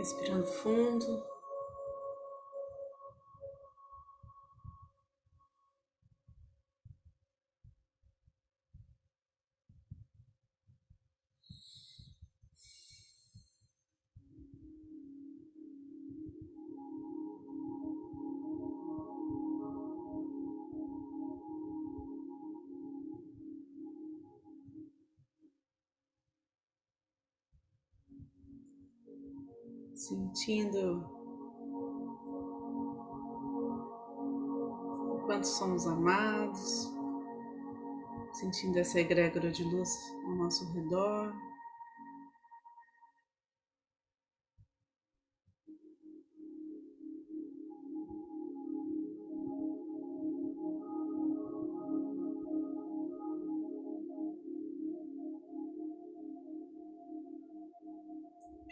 Respirando fundo. Sentindo o quanto somos amados, sentindo essa egrégora de luz ao nosso redor.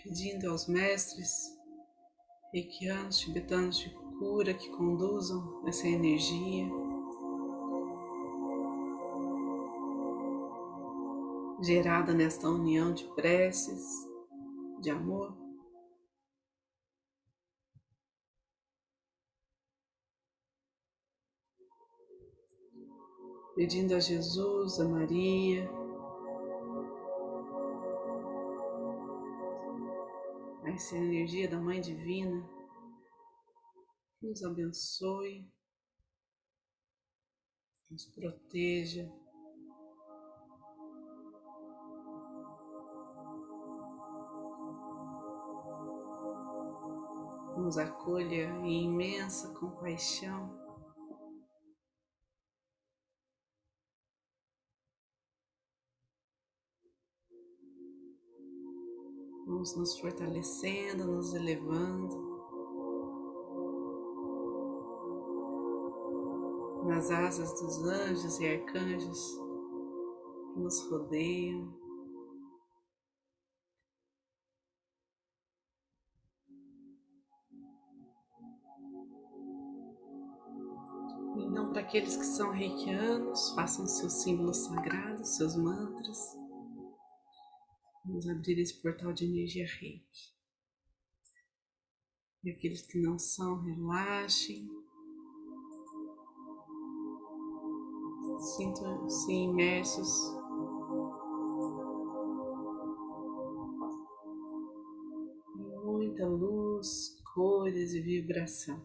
Pedindo aos mestres reikianos tibetanos de cura que conduzam essa energia. Gerada nesta união de preces, de amor. Pedindo a Jesus, a Maria, essa energia da Mãe Divina nos abençoe, nos proteja. Nos acolha em imensa compaixão. Nos fortalecendo, nos elevando. Nas asas dos anjos e arcanjos que nos rodeiam. Então, para aqueles que são reikianos, façam seus símbolos sagrados, seus mantras. Vamos abrir esse portal de energia reiki. E aqueles que não são, relaxem. Sintam-se imersos em muita luz, cores e vibração.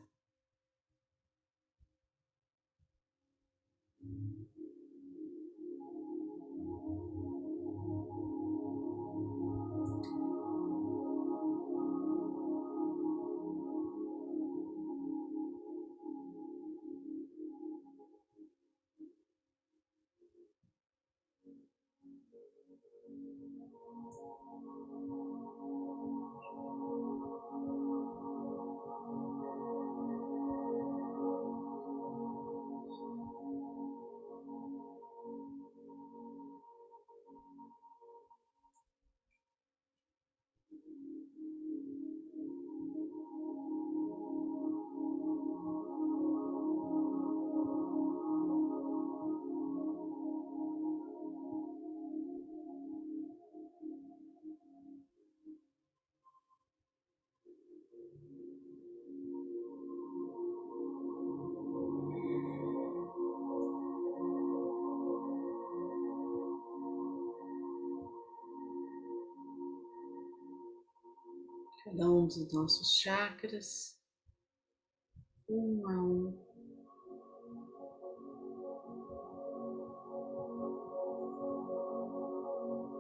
Cada um dos nossos chakras, um a um.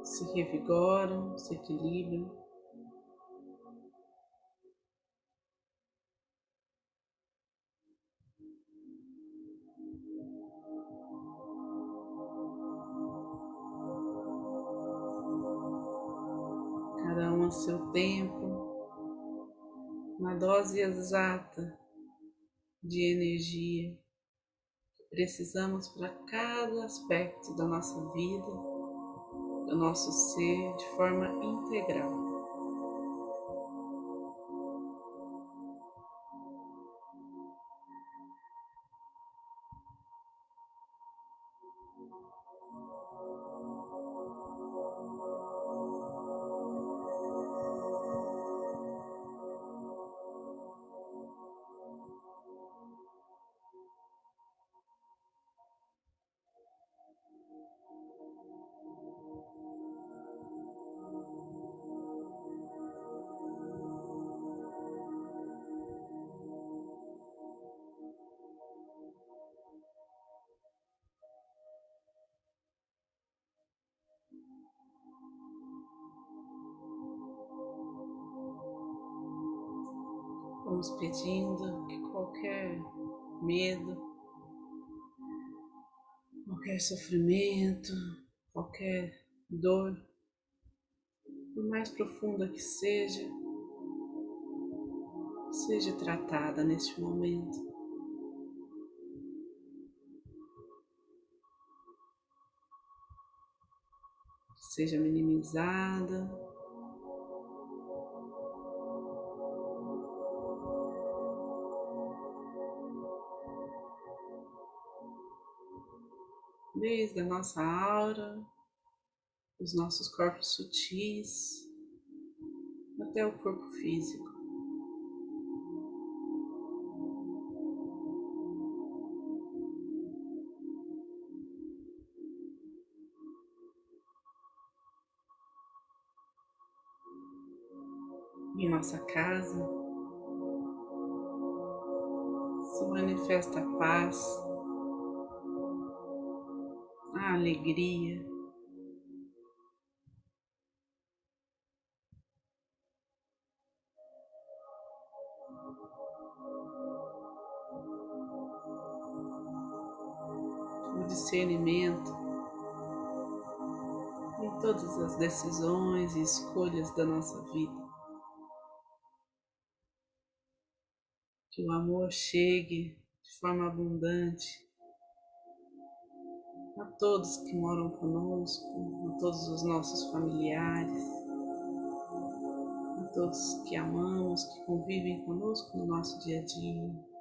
Se revigoram, se equilibram. Cada um a seu tempo dose exata de energia que precisamos para cada aspecto da nossa vida, do nosso ser de forma integral. Vamos pedindo que qualquer medo, qualquer sofrimento, qualquer dor, por mais profunda que seja, seja tratada neste momento. Seja minimizada. Desde a nossa aura, os nossos corpos sutis, até o corpo físico. Em nossa casa se manifesta a paz, alegria. O discernimento em todas as decisões e escolhas da nossa vida. que o amor chegue de forma abundante a todos que moram conosco, a todos os nossos familiares, a todos que amamos, que convivem conosco no nosso dia a dia.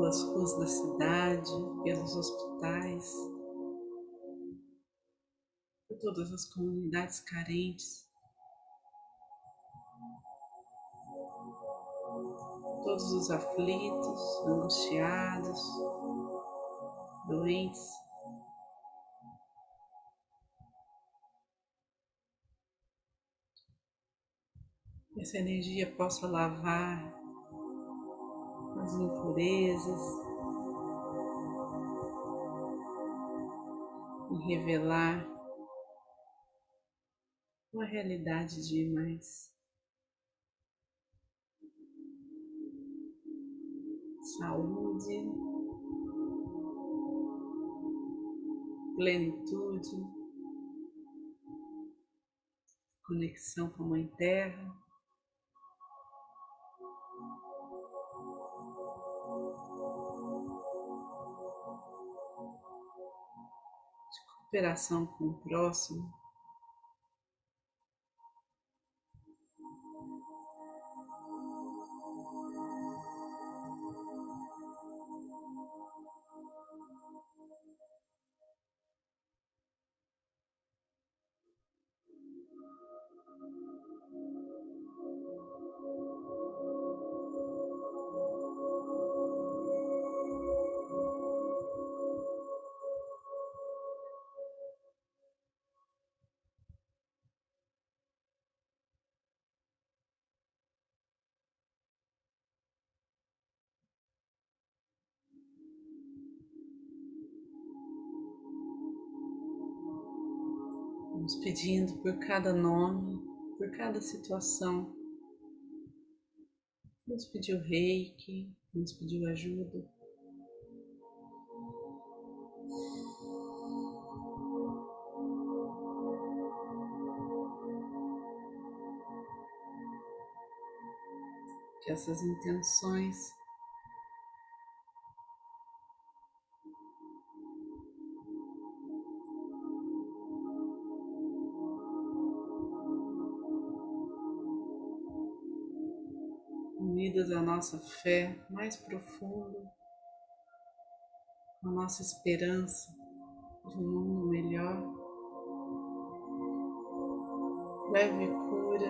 Pelas ruas da cidade, pelos hospitais, por todas as comunidades carentes, todos os aflitos, angustiados, doentes. Essa energia possa lavar as impurezas e revelar uma realidade de mais saúde, plenitude, conexão com a Mãe Terra. Cooperação com o próximo. Vamos pedindo por cada nome, por cada situação. Nos pediu reiki, nos pediu ajuda. Que essas intenções nossa fé mais profunda, à nossa esperança de um mundo melhor. Leve cura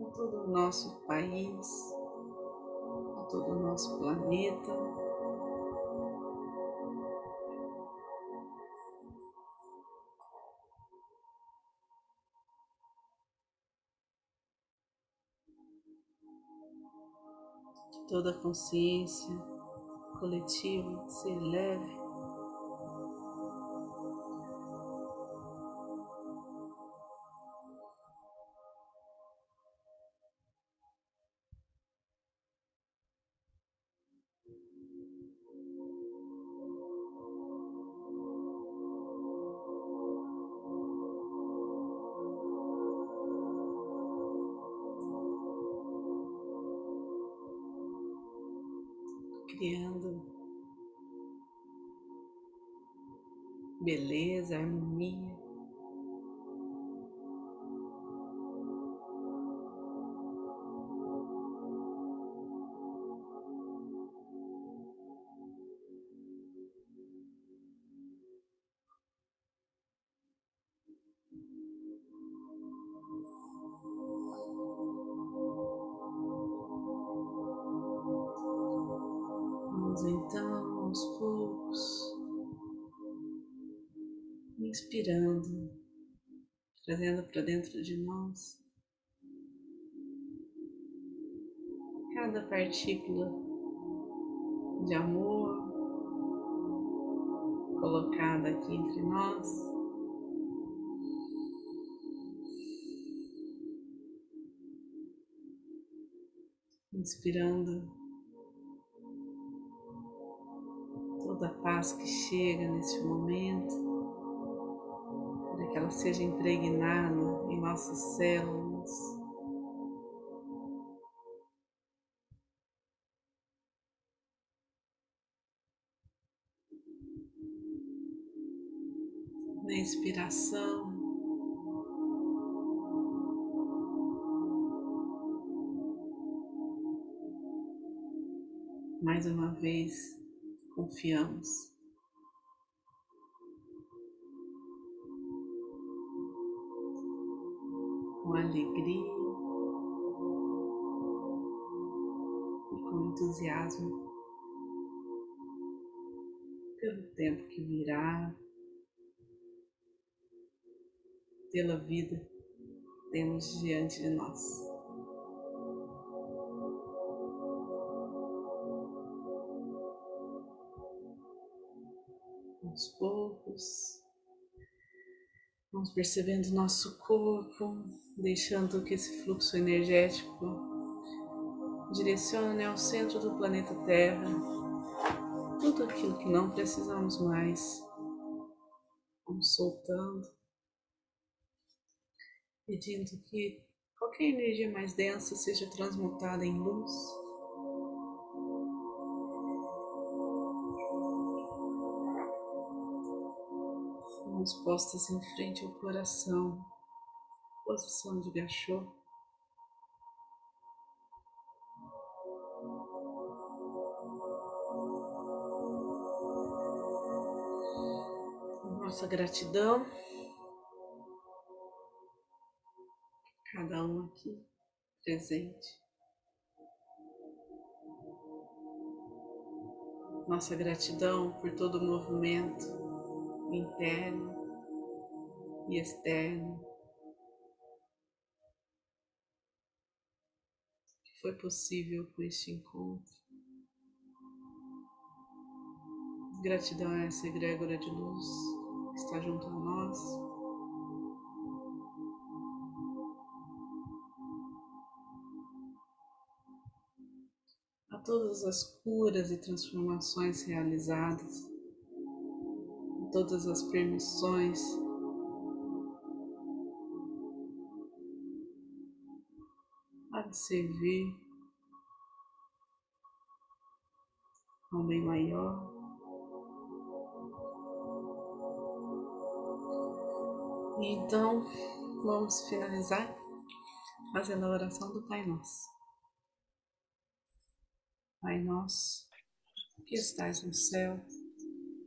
a todo o nosso país, a todo o nosso planeta. toda a consciência coletiva se eleve criando beleza, harmonia. Então aos poucos, inspirando, trazendo para dentro de nós cada partícula de amor colocada aqui entre nós. Inspirando toda a paz que chega nesse momento, para que ela seja impregnada em nossas células. Na inspiração, mais uma vez confiamos. Com alegria e com entusiasmo pelo tempo que virá, pela vida temos diante de nós. Aos poucos. Vamos percebendo nosso corpo, deixando que esse fluxo energético direcione ao centro do planeta Terra tudo aquilo que não precisamos mais. Vamos soltando, pedindo que qualquer energia mais densa seja transmutada em luz. Mãos postas em frente ao coração, posição de gachô. Nossa gratidão, cada um aqui presente. Nossa gratidão por todo o movimento interno e externo foi possível com este encontro. Gratidão a essa egrégora de luz que está junto a nós. A todas as curas e transformações realizadas todas as permissões. De servir a um bem maior. Então, vamos finalizar fazendo a oração do Pai Nosso. Pai Nosso, que estais no céu,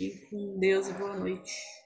Fiquem com Deus e boa noite.